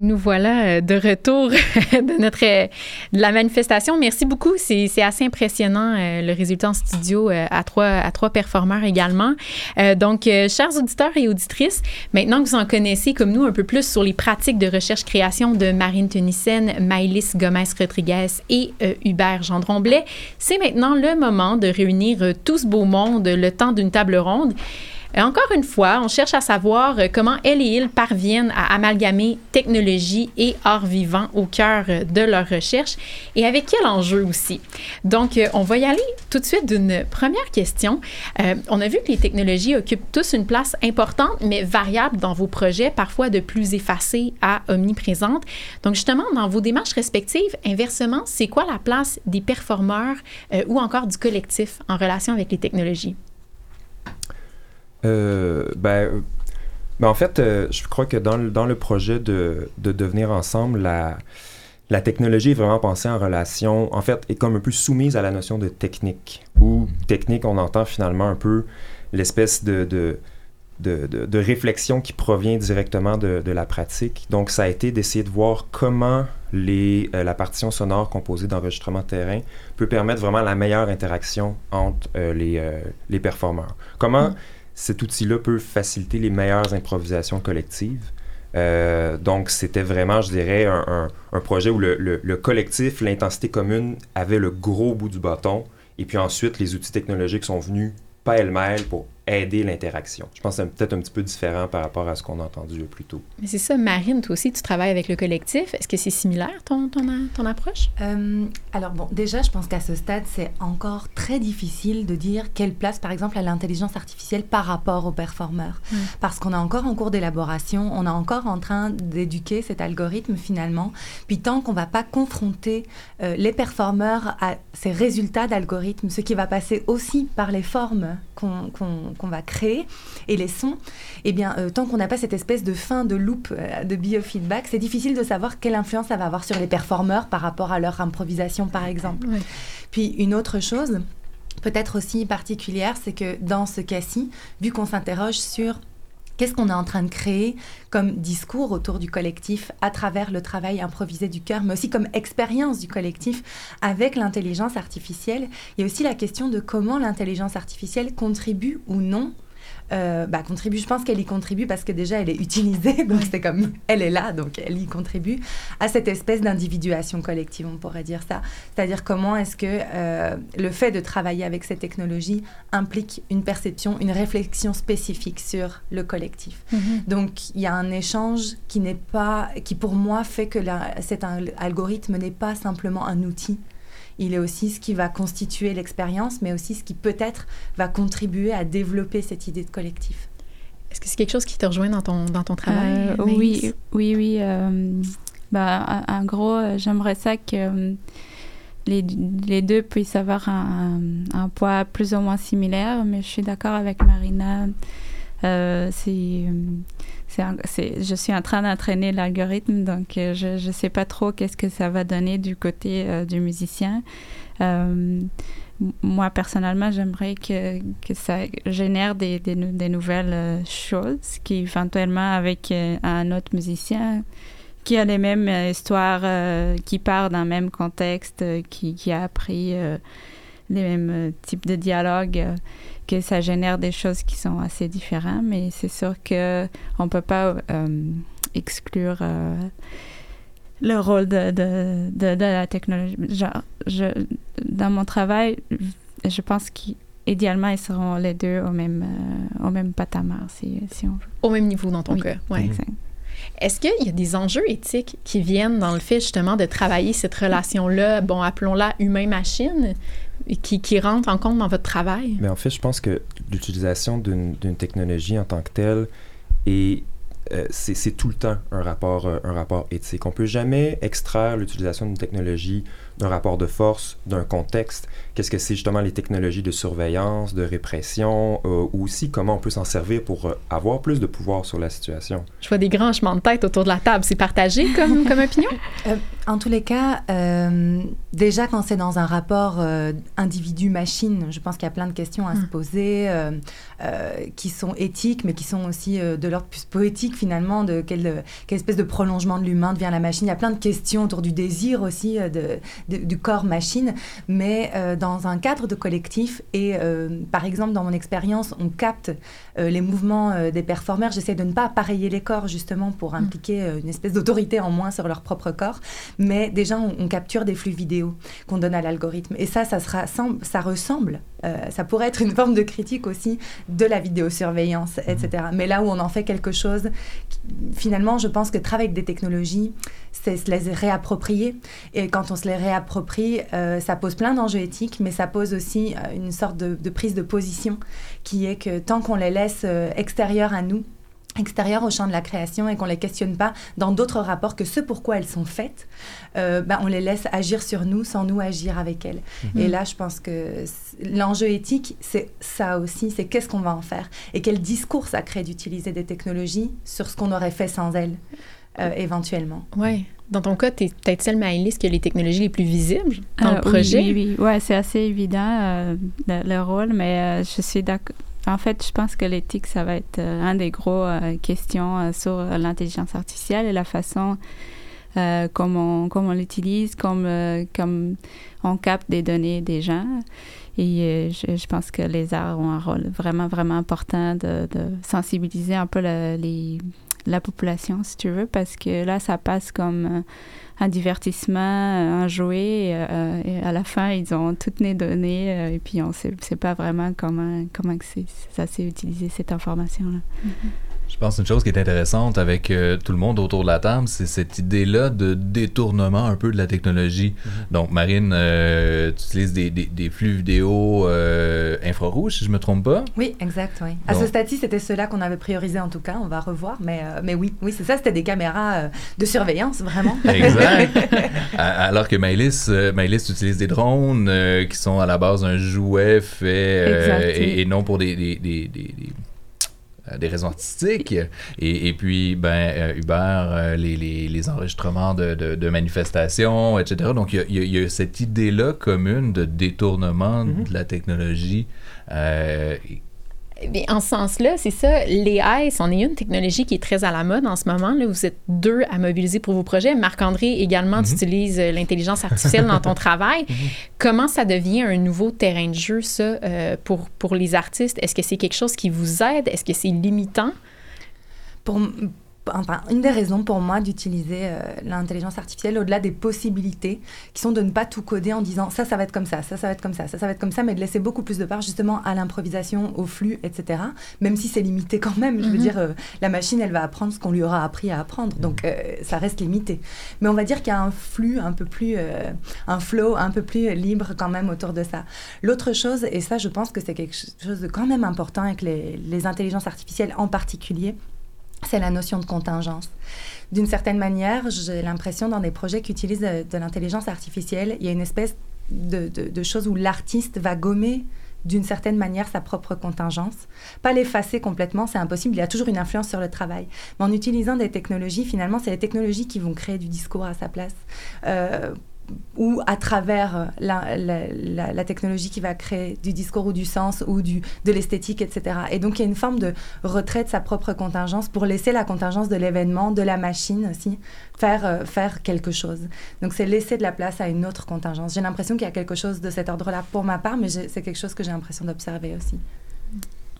Nous voilà euh, de retour de notre euh, de la manifestation. Merci beaucoup. C'est assez impressionnant euh, le résultat en studio à trois à trois performeurs également. donc, chers auditeurs et auditrices, maintenant que vous en connaissez comme nous un peu plus sur les pratiques de recherche-création de Marine Tunissen, Maëlys Gomez-Rodriguez et Hubert Gendron-Blais, c'est maintenant le moment de réunir tout ce beau monde le temps d'une table ronde. Encore une fois, on cherche à savoir euh, comment elle et il parviennent à amalgamer technologie et art vivant au cœur euh, de leur recherche et avec quel enjeu aussi. Donc, euh, on va y aller tout de suite d'une première question. on a vu que les technologies occupent tous une place importante, mais variable dans vos projets, parfois de plus effacée à omniprésente. Donc, justement, dans vos démarches respectives, inversement, c'est quoi la place des performeurs ou encore du collectif en relation avec les technologies? Euh, ben, ben, en fait, euh, je crois que dans le, dans le projet de, de devenir ensemble, la, la technologie est vraiment pensée en relation, en fait, est comme un peu soumise à la notion de technique. Ou technique, on entend finalement un peu l'espèce de, de de, de, réflexion qui provient directement de, la pratique. Donc, ça a été d'essayer de voir comment les, euh, la partition sonore composée d'enregistrement terrain peut permettre vraiment la meilleure interaction entre les, les performeurs. Comment mm cet outil-là peut faciliter les meilleures improvisations collectives. Euh, donc, c'était vraiment, je dirais, un, projet où le, le collectif, l'intensité commune avait le gros bout du bâton. Et puis ensuite, les outils technologiques sont venus pêle-mêle pour aider l'interaction. Je pense que c'est peut-être un petit peu différent par rapport à ce qu'on a entendu plus tôt. Mais c'est ça, Marine, toi aussi, tu travailles avec le collectif. Est-ce que c'est similaire, ton, ton, ton approche? Euh, alors, bon, déjà, je pense qu'à ce stade, c'est encore très difficile de dire quelle place, par exemple, à l'intelligence artificielle par rapport aux performeurs. Parce qu'on est encore en cours d'élaboration, on est encore en train d'éduquer cet algorithme, finalement. Puis tant qu'on ne va pas confronter euh, les performeurs à ces résultats d'algorithme, ce qui va passer aussi par les formes qu'on qu'on va créer et les sons, eh bien, euh, tant qu'on n'a pas cette espèce de fin de loop euh, de biofeedback, c'est difficile de savoir quelle influence ça va avoir sur les performeurs par rapport à leur improvisation, par exemple. Puis une autre chose, peut-être aussi particulière, c'est que dans ce cas-ci, vu qu'on s'interroge sur Qu'est-ce qu'on est en train de créer comme discours autour du collectif à travers le travail improvisé du cœur, mais aussi comme expérience du collectif avec l'intelligence artificielle? Il y a aussi la question de comment l'intelligence artificielle contribue ou non euh, bah, contribue. Je pense qu'elle y contribue parce que déjà elle est utilisée, donc c'est comme elle est là, donc elle y contribue à cette espèce d'individuation collective, on pourrait dire ça. C'est-à-dire comment est-ce que euh, le fait de travailler avec ces technologies implique une perception, une réflexion spécifique sur le collectif. Mm-hmm. Donc il y a un échange qui n'est pas, qui pour moi fait que cet algorithme n'est pas simplement un outil il est aussi ce qui va constituer l'expérience, mais aussi ce qui peut-être va contribuer à développer cette idée de collectif. Est-ce que c'est quelque chose qui te rejoint dans ton, dans ton travail? Euh, oui, oui, oui. Euh, bah, en gros, euh, j'aimerais ça que les, les, deux puissent avoir un, un, poids plus ou moins similaire, mais je suis d'accord avec Marina. c'est je suis en train d'entraîner l'algorithme, donc euh, je ne sais pas trop qu'est-ce que ça va donner du côté euh, du musicien. Euh, moi, personnellement, j'aimerais que, ça génère des, nouvelles choses qui, éventuellement, avec un autre musicien qui a les mêmes histoires, qui part d'un même contexte, qui, a appris les mêmes types de dialogues que ça génère des choses qui sont assez différentes, mais c'est sûr qu'on ne peut pas euh, exclure euh, le rôle de, de, de, la technologie. Genre, je, dans mon travail, je pense qu'idéalement, ils seront les deux au même, euh, au même patamar, si, si, on veut. Au même niveau dans ton cas, oui. Exact. Est-ce qu'il y a des enjeux éthiques qui viennent dans le fait justement de travailler cette relation-là, bon, appelons-la humain-machine, qui, qui rentre en compte dans votre travail? Mais en fait, je pense que l'utilisation d'une technologie en tant que telle est euh, c'est tout le temps un rapport, euh, un rapport éthique. On ne peut jamais extraire l'utilisation d'une technologie d'un rapport de force, d'un contexte. Qu'est-ce que c'est justement les technologies de surveillance, de répression, euh, ou aussi comment on peut s'en servir pour avoir plus de pouvoir sur la situation? Je vois des grands chemins de tête autour de la table. C'est partagé comme, comme opinion? en tous les cas, déjà, quand c'est dans un rapport euh, individu-machine, je pense qu'il y a plein de questions à se Hmm. poser euh, euh, qui sont éthiques, mais qui sont aussi euh, de l'ordre plus poétique finalement, de quelle, quelle espèce de prolongement de l'humain devient la machine. Il y a plein de questions autour du désir aussi euh, de, de- du corps-machine, mais euh, dans un cadre de collectif et euh, par exemple dans mon expérience, on capte euh, les mouvements des performeurs. J'essaie de ne pas appareiller les corps justement pour impliquer euh, une espèce d'autorité en moins sur leur propre corps, mais déjà on, on capture des flux vidéo qu'on donne à l'algorithme. Et ça, ça, sera, sem- ça ressemble, euh, ça pourrait être une forme de critique aussi de la vidéosurveillance, etc. Mais là où on en fait quelque chose, finalement, je pense que travailler avec des technologies, c'est se les réapproprier. Et quand on se les réapproprie, euh, ça pose plein d'enjeux éthiques, mais ça pose aussi euh, une sorte de, de prise de position qui est que tant qu'on les laisse extérieures à nous, extérieures au champ de la création et qu'on les questionne pas dans d'autres rapports que ce pourquoi elles sont faites, euh, ben, on les laisse agir sur nous sans nous agir avec elles. Et là, je pense que l'enjeu éthique, c'est ça aussi, c'est qu'est-ce qu'on va en faire et quel discours ça crée d'utiliser des technologies sur ce qu'on aurait fait sans elles, euh, éventuellement. Oui. Dans ton cas, tu es peut-être celle, Maëlys, qui a les technologies les plus visibles dans Euh, le projet. Oui, oui, oui. Ouais, c'est assez évident euh, le, le rôle, mais euh, je suis d'accord. En fait, je pense que l'éthique, ça va être euh, un des gros euh, questions euh, sur l'intelligence artificielle et la façon comme on, comme on l'utilise, comme, comme on capte des données des gens. Et je, pense que les arts ont un rôle vraiment, vraiment important de, de sensibiliser un peu la, les, la population, si tu veux, parce que là, ça passe comme euh, un divertissement, euh, un jouet, euh, et à la fin, ils ont toutes les données, et puis on sait, sait pas vraiment comment, comment c'est, ça s'est utilisé, cette information-là. Je pense une chose qui est intéressante avec euh, tout le monde autour de la table, c'est cette idée-là de détournement un peu de la technologie. Donc, Marine, euh, tu utilises des, des- des flux vidéo euh, infrarouges, si je me trompe pas? Oui, exact, oui. À ce stade-ci, c'était ceux-là qu'on avait priorisé en tout cas, on va revoir, mais, euh, mais oui, oui c'est ça, c'était des caméras euh, de surveillance, vraiment. Exact. Alors que Maëlys, euh, Maëlys utilise des drones euh, qui sont à la base un jouet fait euh, Exact, oui. et, et non pour des, des, des, euh, des raisons artistiques. Et, et puis, ben, euh, Hubert, euh, les, les, les enregistrements de, de, de manifestations, etc. Donc, il y a, y y cette idée-là commune de détournement de la technologie. Bien, en ce sens-là, c'est ça. L'AI, c'en est une technologie qui est très à la mode en ce moment. Là, vous êtes deux à mobiliser pour vos projets. Marc-André, également, tu utilises euh, l'intelligence artificielle dans ton travail. Comment ça devient un nouveau terrain de jeu, ça, euh, pour, pour les artistes? Est-ce que c'est quelque chose qui vous aide? Est-ce que c'est limitant? pour, enfin, une des raisons pour moi d'utiliser euh, l'intelligence artificielle, au-delà des possibilités, qui sont de ne pas tout coder en disant ça, ça va être comme ça, ça, ça va être comme ça, ça, ça va être comme ça, mais de laisser beaucoup plus de part justement à l'improvisation, au flux, etc. Même si c'est limité quand même. Je veux Mhm. dire, euh, la machine, elle va apprendre ce qu'on lui aura appris à apprendre. Donc, euh, ça reste limité. Mais on va dire qu'il y a un flux un peu plus, un flow un peu plus libre quand même autour de ça. L'autre chose, et ça, je pense que c'est quelque chose de quand même important avec les, les intelligences artificielles en particulier, c'est la notion de contingence. D'une certaine manière, j'ai l'impression dans des projets qui utilisent de, l'intelligence artificielle, il y a une espèce de, de, de chose où l'artiste va gommer d'une certaine manière sa propre contingence. Pas l'effacer complètement, c'est impossible, il y a toujours une influence sur le travail. Mais en utilisant des technologies, finalement, c'est les technologies qui vont créer du discours à sa place. Euh, ou à travers la, la, technologie qui va créer du discours ou du sens ou du, de l'esthétique, etc. Et donc il y a une forme de retrait de sa propre contingence pour laisser la contingence de l'événement, de la machine aussi, faire, euh, faire quelque chose. Donc c'est laisser de la place à une autre contingence. J'ai l'impression qu'il y a quelque chose de cet ordre-là pour ma part, mais c'est quelque chose que j'ai l'impression d'observer aussi.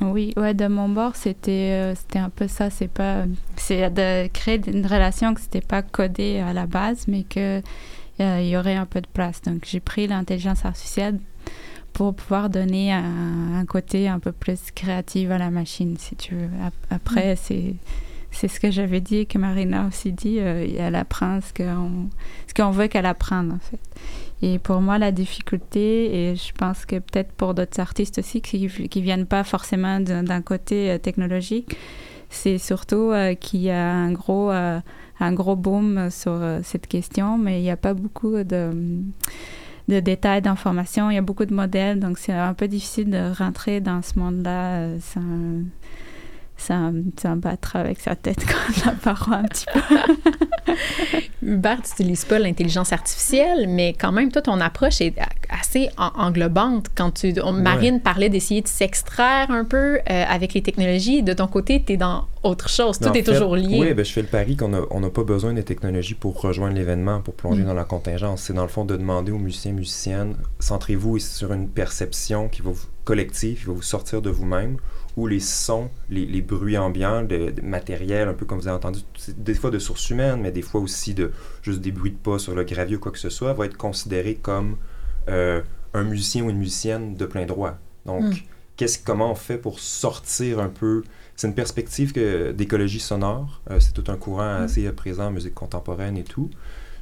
Oui, ouais, de mon bord, c'était euh, un peu ça. C'est de créer une relation que c'était pas codé à la base, mais que euh, il y aurait un peu de place. Donc, j'ai pris l'intelligence artificielle pour pouvoir donner un, un, côté un peu plus créatif à la machine, si tu veux. Après, mm. c'est c'est ce que j'avais dit et que Marina aussi dit. Euh, elle apprend ce qu'on ce qu'on veut qu'elle apprenne, en fait. Et pour moi, la difficulté, et je pense que peut-être pour d'autres artistes aussi qui qui viennent pas forcément d'un côté euh, technologique, c'est surtout euh, qu'il y a un gros euh, un gros boom sur euh, cette question, mais il n'y a pas beaucoup de, de détails, d'informations. Il y a beaucoup de modèles, donc c'est un peu difficile de rentrer dans ce monde-là sans, ça, ça battre avec sa tête contre la paroi un petit peu. Hubert, tu n'utilises pas l'intelligence artificielle, mais quand même, toi, ton approche est assez englobante. Quand tu, Marine parlait d'essayer de s'extraire un peu euh, avec les technologies. De ton côté, tu es dans autre chose. Tout est toujours lié. Oui, ben, je fais le pari qu'on n'a pas besoin des technologies pour rejoindre l'événement, pour plonger mm. dans la contingence. C'est dans le fond de demander aux musiciens, musiciennes, centrez-vous sur une perception qui va vous, collective, qui va vous sortir de vous-même où les sons, les, bruits ambiants, de, matériel, un peu comme vous avez entendu, des fois de sources humaines, mais des fois aussi de juste des bruits de pas sur le gravier ou quoi que ce soit, va être considéré comme euh, un musicien ou une musicienne de plein droit. Donc, hmm. qu'est-ce, comment on fait pour sortir un peu C'est une perspective d'écologie sonore. Euh, c'est tout un courant hmm. assez présent en musique contemporaine et tout.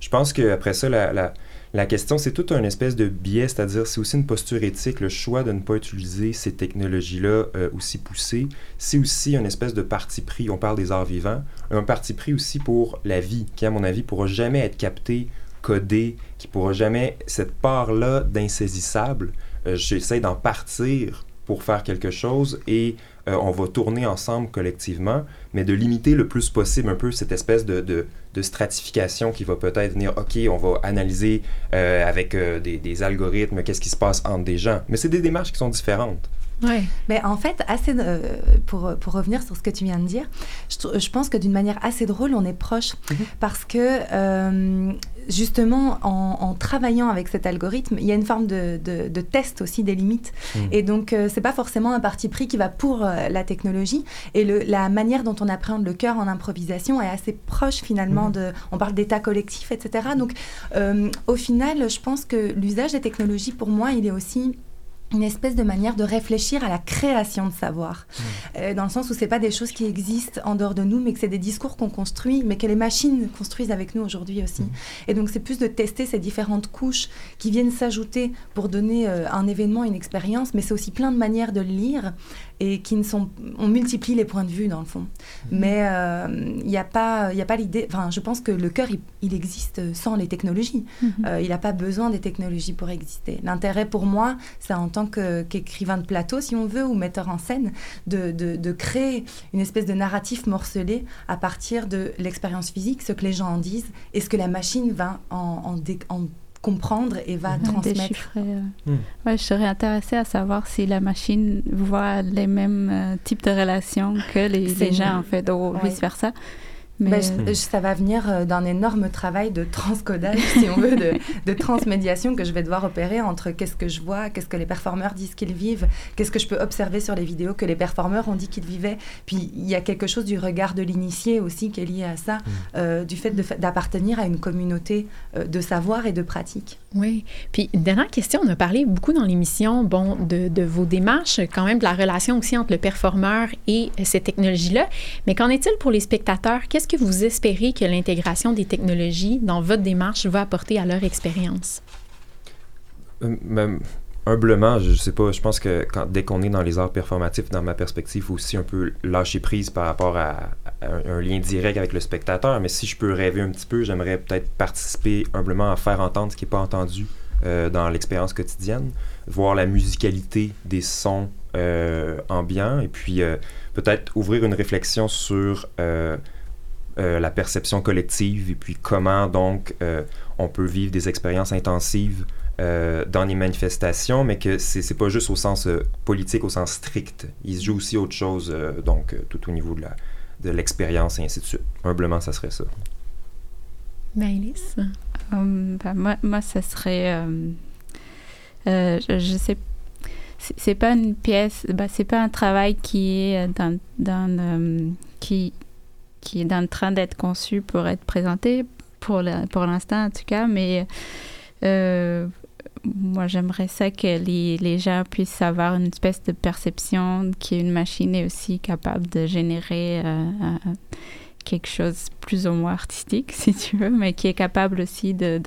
Je pense qu'après ça, la la question, c'est tout un espèce de biais, c'est-à-dire c'est aussi une posture éthique, le choix de ne pas utiliser ces technologies-là euh, aussi poussées. C'est aussi une espèce de parti pris, on parle des arts vivants, un parti pris aussi pour la vie, qui à mon avis pourra jamais être capté, codé, qui pourra jamais, cette part-là d'insaisissable, euh, j'essaie d'en partir pour faire quelque chose et euh, on va tourner ensemble collectivement, mais de limiter le plus possible un peu cette espèce de, de, stratification qui va peut-être venir, OK, on va analyser euh, avec euh, des, des, algorithmes qu'est-ce qui se passe entre des gens. Mais c'est des démarches qui sont différentes. Ouais. Mais en fait, assez, pour, pour, revenir sur ce que tu viens de dire, je, je pense que d'une manière assez drôle, on est proche. Mm-hmm. Parce que justement, en, travaillant avec cet algorithme, il y a une forme de, test aussi des limites. Mm. Et donc, euh, c'est pas forcément un parti pris qui va pour euh, la technologie. Et le, la manière dont on appréhende le cœur en improvisation est assez proche finalement mm. de. On parle d'état collectif, etc. Donc, euh, au final, je pense que l'usage des technologies, pour moi, il est aussi une espèce de manière de réfléchir à la création de savoir, mmh. euh, dans le sens où c'est pas des choses qui existent en dehors de nous, mais que c'est des discours qu'on construit, mais que les machines construisent avec nous aujourd'hui aussi. Mmh. Et donc c'est plus de tester ces différentes couches qui viennent s'ajouter pour donner euh, un événement, une expérience, mais c'est aussi plein de manières de le lire et qui ne sont on multiplie les points de vue dans le fond mhm. mais euh, il n'y a pas il a pas l'idée enfin je pense que le cœur il, existe sans les technologies mhm. euh, il n'a pas besoin des technologies pour exister l'intérêt pour moi c'est en tant qu'écrivain de plateau si on veut ou metteur en scène de, de, créer une espèce de narratif morcelé à partir de l'expérience physique ce que les gens en disent et ce que la machine va en, en, en comprendre et va transmettre. Euh. Hmm. Ouais, je serais intéressée à savoir si la machine voit les mêmes euh, types de relations que les, les gens, en fait, ou vice-versa. Ben, ça va venir euh, d'un énorme travail de transcodage, si on veut, de, de, transmédiation que je vais devoir opérer entre qu'est-ce que je vois, qu'est-ce que les performeurs disent qu'ils vivent, qu'est-ce que je peux observer sur les vidéos que les performeurs ont dit qu'ils vivaient. Puis il y a quelque chose du regard de l'initié aussi qui est lié à ça, mm. euh, du fait d'appartenir à une communauté euh, de savoir et de pratique. Oui. Puis dernière question, on a parlé beaucoup dans l'émission, bon, de, de, vos démarches, quand même de la relation aussi entre le performeur et cette technologie-là. Mais qu'en est-il pour les spectateurs? Qu'est-ce que vous espérez que l'intégration des technologies dans votre démarche va apporter à leur expérience? Euh, humblement, je, ne sais pas, je pense que dès qu'on est dans les arts performatifs, dans ma perspective, faut aussi un peu lâcher prise par rapport à, un, lien direct avec le spectateur. Mais si je peux rêver un petit peu, j'aimerais peut-être participer humblement à faire entendre ce qui n'est pas entendu euh, dans l'expérience quotidienne, voir la musicalité des sons euh, ambiants et puis peut-être ouvrir une réflexion sur euh, la perception collective et puis comment donc euh, on peut vivre des expériences intensives euh, dans les manifestations, mais que c'est pas juste au sens politique, au sens strict. Il se joue aussi autre chose, donc tout au niveau de la de l'expérience et ainsi de suite. Humblement, ça serait ça. Maëlys? Um, ben, moi, moi, ça serait... je, je sais c'est pas une pièce, bah, c'est pas un travail qui est dans, dans qui, qui est en train d'être conçu pour être présenté, pour l'instant en tout cas, mais euh, moi j'aimerais ça que les, les, gens puissent avoir une espèce de perception qu'une machine est aussi capable de générer euh, quelque chose plus ou moins artistique, si tu veux, mais qui est capable aussi de,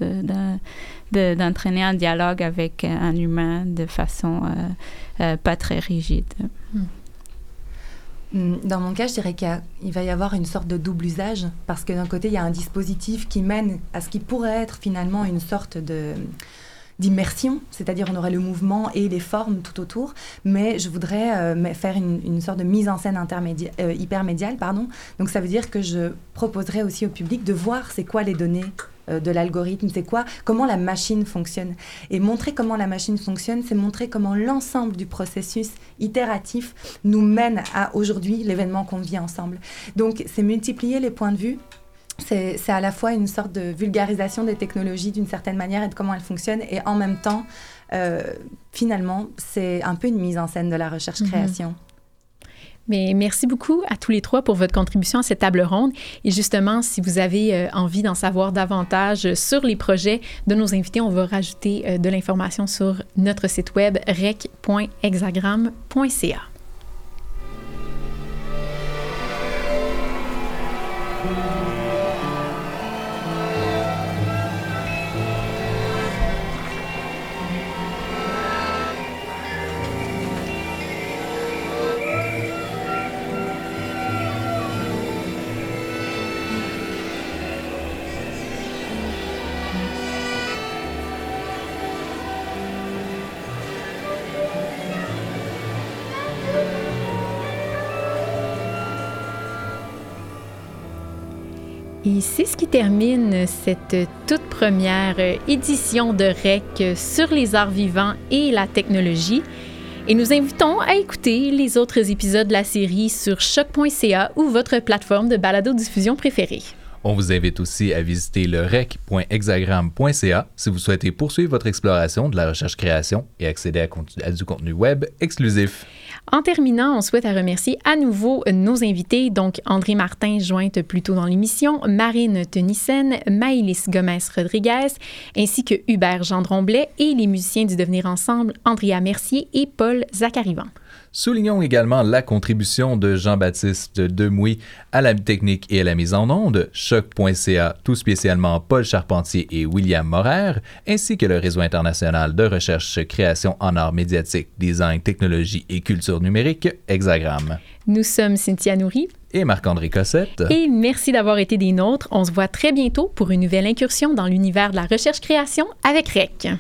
d'entraîner un dialogue avec un humain de façon euh, pas très rigide. Hmm. Mm, dans mon cas, je dirais qu'il va y avoir une sorte de double usage, parce que d'un côté, il y a un dispositif qui mène à ce qui pourrait être finalement une sorte d'immersion, c'est-à-dire on aurait le mouvement et les formes tout autour, mais je voudrais faire une, sorte de mise en scène hypermédiale. Pardon. Donc ça veut dire que je proposerais aussi au public de voir c'est quoi les données euh, de l'algorithme, c'est quoi, comment la machine fonctionne. Et montrer comment la machine fonctionne, c'est montrer comment l'ensemble du processus itératif nous mène à aujourd'hui l'événement qu'on vit ensemble. Donc c'est multiplier les points de vue c'est à la fois une sorte de vulgarisation des technologies d'une certaine manière et de comment elles fonctionnent, et en même temps, euh, finalement, c'est un peu une mise en scène de la recherche-création. Mhm. Mais merci beaucoup à tous les trois pour votre contribution à cette table ronde. Et justement, si vous avez euh, envie d'en savoir davantage sur les projets de nos invités, on va rajouter euh, de l'information sur notre site web rec.hexagram.ca. Et c'est ce qui termine cette toute première édition de REC sur les arts vivants et la technologie. Et nous invitons à écouter les autres épisodes de la série sur choc.ca ou votre plateforme de balado-diffusion préférée. On vous invite aussi à visiter le rec.hexagram.ca si vous souhaitez poursuivre votre exploration de la recherche-création et accéder à du contenu web exclusif. En terminant, on souhaite remercier à nouveau nos invités, donc André Martin, jointe plus tôt dans l'émission, Marine Tenissen, Maëlys Gomez-Rodriguez, ainsi que Hubert Gendron-Blais et les musiciens du Devenir Ensemble, Andrea Mercier et Paul Zacarivan. Soulignons également la contribution de Jean-Baptiste Demouy à la technique et à la mise en onde, choc.ca, tout spécialement Paul Charpentier et William Morer, ainsi que le réseau international de recherche création en arts médiatiques, design, technologie et culture numérique, Hexagram. Nous sommes Cynthia Nourri et Marc-André Cossette. Et merci d'avoir été des nôtres. On se voit très bientôt pour une nouvelle incursion dans l'univers de la recherche-création avec REC.